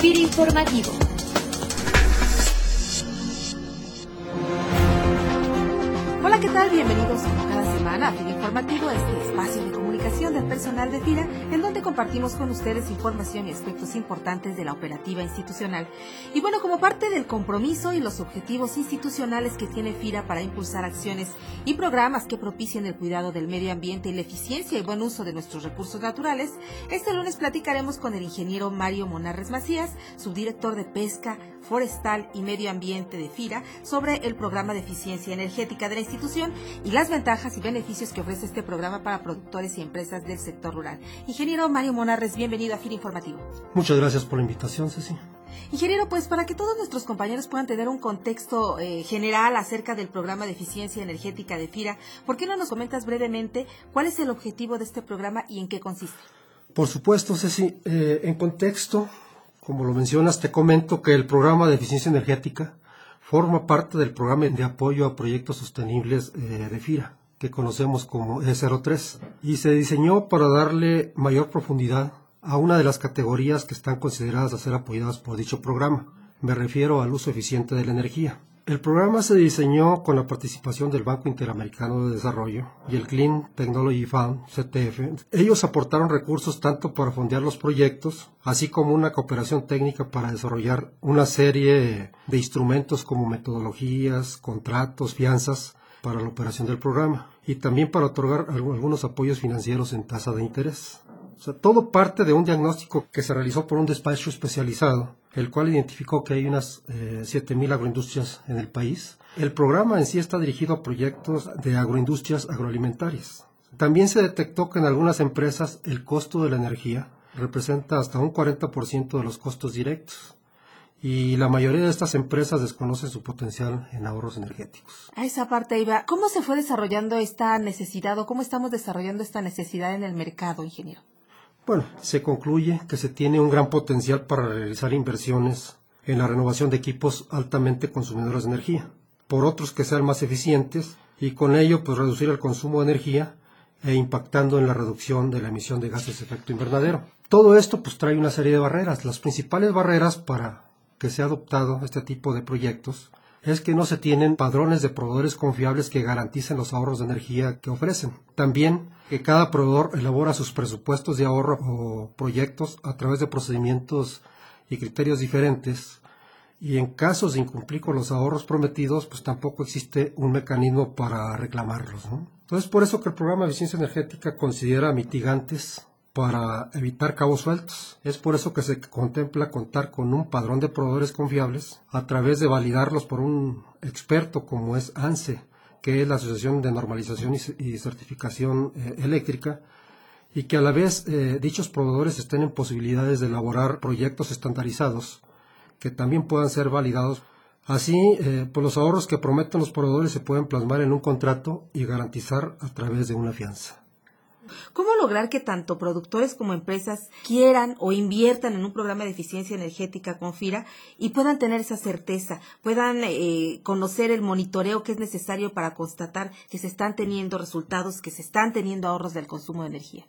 FIRA Informativo. Hola, ¿qué tal? Bienvenidos cada semana a FIRA Informativo, este espacio de comunicación del personal de FIRA, en donde compartimos con ustedes información y aspectos importantes de la operativa institucional. Y bueno, como parte del compromiso y los objetivos institucionales que tiene FIRA para impulsar acciones y programas que propicien el cuidado del medio ambiente y la eficiencia y buen uso de nuestros recursos naturales, este lunes platicaremos con el ingeniero Mario Monarres Macías, subdirector de Pesca, Forestal y Medio Ambiente de FIRA, sobre el programa de eficiencia energética de la institución y las ventajas y beneficios que ofrece este programa para productores y empresas del sector rural. Ingeniero Mario Monarres, bienvenido a FIRA Informativo. Muchas gracias por la invitación, Ceci. Ingeniero, pues para que todos nuestros compañeros puedan tener un contexto eh, general acerca del programa de eficiencia energética de FIRA, ¿por qué no nos comentas brevemente cuál es el objetivo de este programa y en qué consiste? Por supuesto, Ceci. Eh, en contexto, como lo mencionas, te comento que el programa de eficiencia energética forma parte del programa de apoyo a proyectos sostenibles eh, de FIRA, que conocemos como E03, y se diseñó para darle mayor profundidad a una de las categorías que están consideradas a ser apoyadas por dicho programa. Me refiero al uso eficiente de la energía. El programa se diseñó con la participación del Banco Interamericano de Desarrollo y el Clean Technology Fund, CTF. Ellos aportaron recursos tanto para fondear los proyectos, así como una cooperación técnica para desarrollar una serie de instrumentos como metodologías, contratos, fianzas para la operación del programa y también para otorgar algunos apoyos financieros en tasa de interés. Todo parte de un diagnóstico que se realizó por un despacho especializado el cual identificó que hay unas eh, 7.000 agroindustrias en el país. El programa en sí está dirigido a proyectos de agroindustrias agroalimentarias. También se detectó que en algunas empresas el costo de la energía representa hasta un 40% de los costos directos y la mayoría de estas empresas desconocen su potencial en ahorros energéticos. A esa parte iba. ¿Cómo se fue desarrollando esta necesidad o cómo estamos desarrollando esta necesidad en el mercado, ingeniero? Bueno, se concluye que se tiene un gran potencial para realizar inversiones en la renovación de equipos altamente consumidores de energía, por otros que sean más eficientes y con ello pues reducir el consumo de energía e impactando en la reducción de la emisión de gases de efecto invernadero. Todo esto pues trae una serie de barreras. Las principales barreras para que sea adoptado este tipo de proyectos es que no se tienen padrones de proveedores confiables que garanticen los ahorros de energía que ofrecen. También que cada proveedor elabora sus presupuestos de ahorro o proyectos a través de procedimientos y criterios diferentes y en casos de incumplir con los ahorros prometidos, pues tampoco existe un mecanismo para reclamarlos. Entonces, por eso que el programa de eficiencia energética considera mitigantes para evitar cabos sueltos. Es por eso que se contempla contar con un padrón de proveedores confiables a través de validarlos por un experto como es ANSE, que es la Asociación de Normalización y Certificación eh, Eléctrica, y que a la vez eh, dichos proveedores estén en posibilidades de elaborar proyectos estandarizados que también puedan ser validados. Así, eh, pues los ahorros que prometen los proveedores se pueden plasmar en un contrato y garantizar a través de una fianza. ¿Cómo lograr que tanto productores como empresas quieran o inviertan en un programa de eficiencia energética con FIRA y puedan tener esa certeza, puedan eh, conocer el monitoreo que es necesario para constatar que se están teniendo resultados, que se están teniendo ahorros del consumo de energía?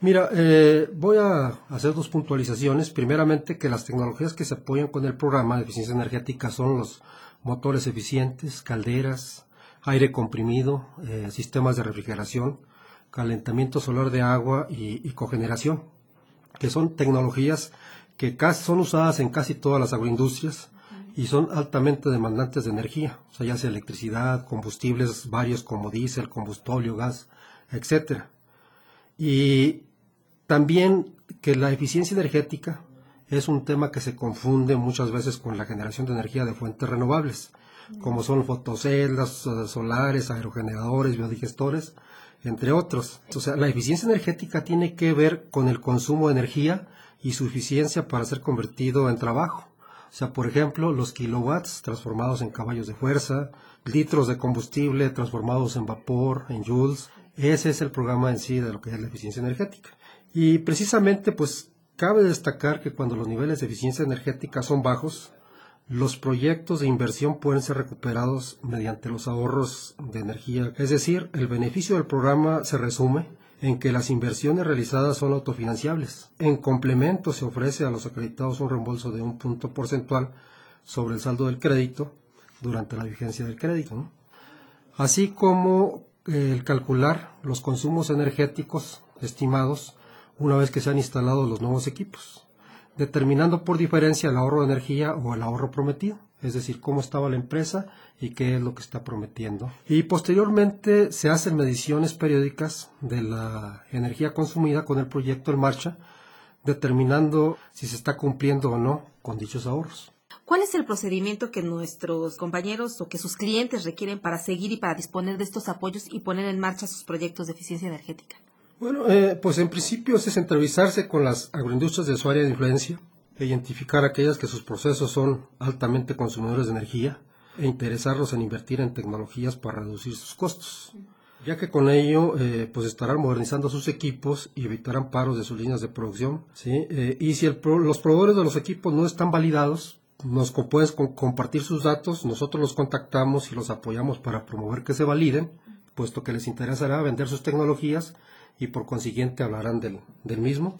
Mira, eh, voy a hacer dos puntualizaciones. Primeramente, que las tecnologías que se apoyan con el programa de eficiencia energética son los motores eficientes, calderas, aire comprimido, eh, sistemas de refrigeración, calentamiento solar de agua y, cogeneración, que son tecnologías que casi, son usadas en casi todas las agroindustrias y son altamente demandantes de energía, o sea, ya sea electricidad, combustibles varios como diésel, combustible, gas, etcétera. Y también que la eficiencia energética es un tema que se confunde muchas veces con la generación de energía de fuentes renovables, como son fotoceldas, eh, solares, aerogeneradores, biodigestores, entre otros. O sea, la eficiencia energética tiene que ver con el consumo de energía y su eficiencia para ser convertido en trabajo. O sea, por ejemplo, los kilowatts transformados en caballos de fuerza, litros de combustible transformados en vapor, en joules. Ese es el programa en sí de lo que es la eficiencia energética. Y precisamente, pues, cabe destacar que cuando los niveles de eficiencia energética son bajos, los proyectos de inversión pueden ser recuperados mediante los ahorros de energía. Es decir, el beneficio del programa se resume en que las inversiones realizadas son autofinanciables. En complemento se ofrece a los acreditados un reembolso de un punto porcentual sobre el saldo del crédito durante la vigencia del crédito, así como eh, el calcular los consumos energéticos estimados una vez que se han instalado los nuevos equipos, determinando por diferencia el ahorro de energía o el ahorro prometido, es decir, cómo estaba la empresa y qué es lo que está prometiendo. Y posteriormente se hacen mediciones periódicas de la energía consumida con el proyecto en marcha, determinando si se está cumpliendo o no con dichos ahorros. ¿Cuál es el procedimiento que nuestros compañeros o que sus clientes requieren para seguir y para disponer de estos apoyos y poner en marcha sus proyectos de eficiencia energética? Bueno, eh, pues en principio es entrevistarse con las agroindustrias de su área de influencia, identificar aquellas que sus procesos son altamente consumidores de energía e interesarlos en invertir en tecnologías para reducir sus costos, ya que con ello eh, pues estarán modernizando sus equipos y evitarán paros de sus líneas de producción. ¿sí? Eh, y si los proveedores de los equipos no están validados, nos pueden compartir sus datos, nosotros los contactamos y los apoyamos para promover que se validen, puesto que les interesará vender sus tecnologías y por consiguiente hablarán del, del mismo.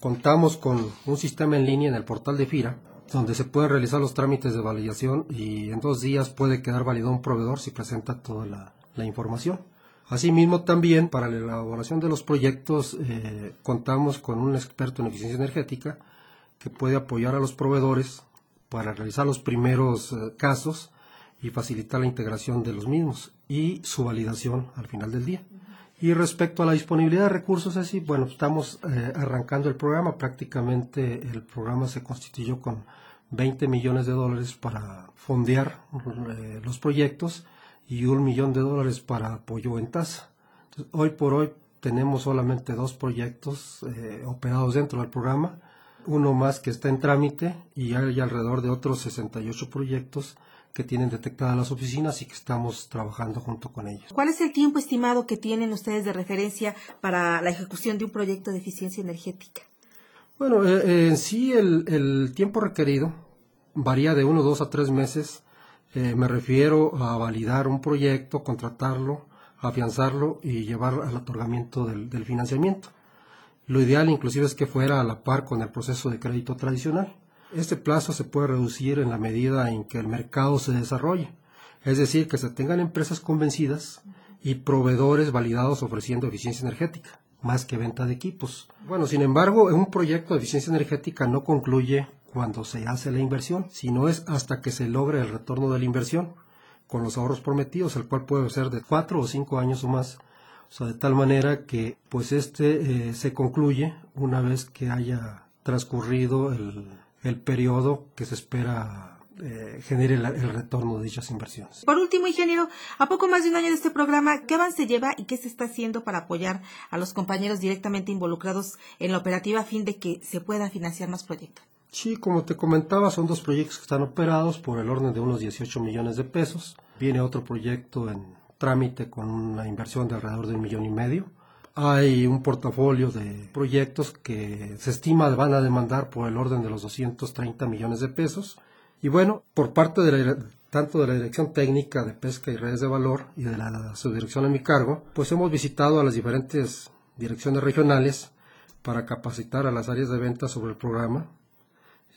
Contamos con un sistema en línea en el portal de FIRA, donde se pueden realizar los trámites de validación y en dos días puede quedar validado un proveedor si presenta toda la, información. Asimismo, también para la elaboración de los proyectos eh, contamos con un experto en eficiencia energética que puede apoyar a los proveedores para realizar los primeros eh, casos y facilitar la integración de los mismos y su validación al final del día. Y respecto a la disponibilidad de recursos, así, bueno, estamos eh, arrancando el programa. Prácticamente el programa se constituyó con 20 millones de dólares para fondear eh, los proyectos y un millón de dólares para apoyo en tasa. hoy por hoy tenemos solamente dos proyectos eh, operados dentro del programa, uno más que está en trámite y hay alrededor de otros 68 proyectos que tienen detectadas las oficinas y que estamos trabajando junto con ellos. ¿Cuál es el tiempo estimado que tienen ustedes de referencia para la ejecución de un proyecto de eficiencia energética? Bueno, eh, en sí el, tiempo requerido varía de uno, dos a tres meses. Eh, me refiero a validar un proyecto, contratarlo, afianzarlo y llevar al otorgamiento del, del financiamiento. Lo ideal inclusive es que fuera a la par con el proceso de crédito tradicional. Este plazo se puede reducir en la medida en que el mercado se desarrolle, es decir, que se tengan empresas convencidas y proveedores validados ofreciendo eficiencia energética, más que venta de equipos. Bueno, sin embargo, un proyecto de eficiencia energética no concluye cuando se hace la inversión, sino es hasta que se logre el retorno de la inversión, con los ahorros prometidos, el cual puede ser de cuatro o cinco años o más. O sea, de tal manera que pues este eh, se concluye una vez que haya transcurrido el, el periodo que se espera eh, genere el, retorno de dichas inversiones. Por último, ingeniero, a poco más de un año de este programa, ¿qué avance lleva y qué se está haciendo para apoyar a los compañeros directamente involucrados en la operativa a fin de que se puedan financiar más proyectos? Sí, como te comentaba, son dos proyectos que están operados por el orden de unos 18 millones de pesos. Viene otro proyecto en trámite con una inversión de alrededor de un millón y medio hay un portafolio de proyectos que se estima van a demandar por el orden de los 230 millones de pesos. Y bueno, por parte de tanto de la Dirección Técnica de Pesca y Redes de Valor y de la subdirección a mi cargo, pues hemos visitado a las diferentes direcciones regionales para capacitar a las áreas de venta sobre el programa.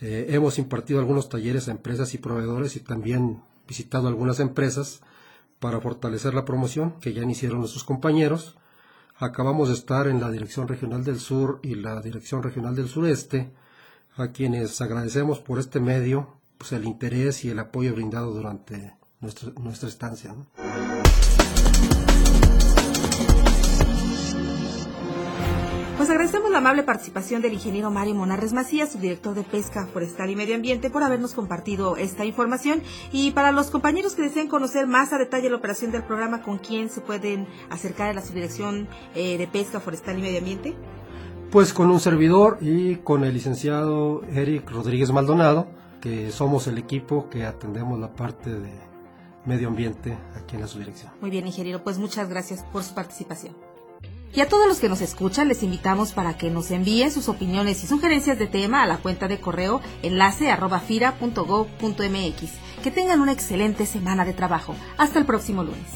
Eh, hemos impartido algunos talleres a empresas y proveedores y también visitado algunas empresas para fortalecer la promoción que ya iniciaron nuestros compañeros Acabamos de estar en la Dirección Regional del Sur y la Dirección Regional del Sureste, a quienes agradecemos por este medio pues, el interés y el apoyo brindado durante nuestra, nuestra estancia. Pues agradecemos la amable participación del ingeniero Mario Monarres Macías, subdirector de Pesca Forestal y Medio Ambiente, por habernos compartido esta información. Y para los compañeros que deseen conocer más a detalle la operación del programa, ¿con quién se pueden acercar a la subdirección eh, de Pesca Forestal y Medio Ambiente? Pues con un servidor y con el licenciado Eric Rodríguez Maldonado, que somos el equipo que atendemos la parte de medio ambiente aquí en la subdirección. Muy bien, ingeniero, pues muchas gracias por su participación. Y a todos los que nos escuchan les invitamos para que nos envíen sus opiniones y sugerencias de tema a la cuenta de correo enlace arroba Que tengan una excelente semana de trabajo. Hasta el próximo lunes.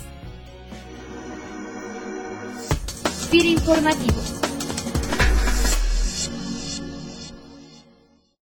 FIRA Informativos.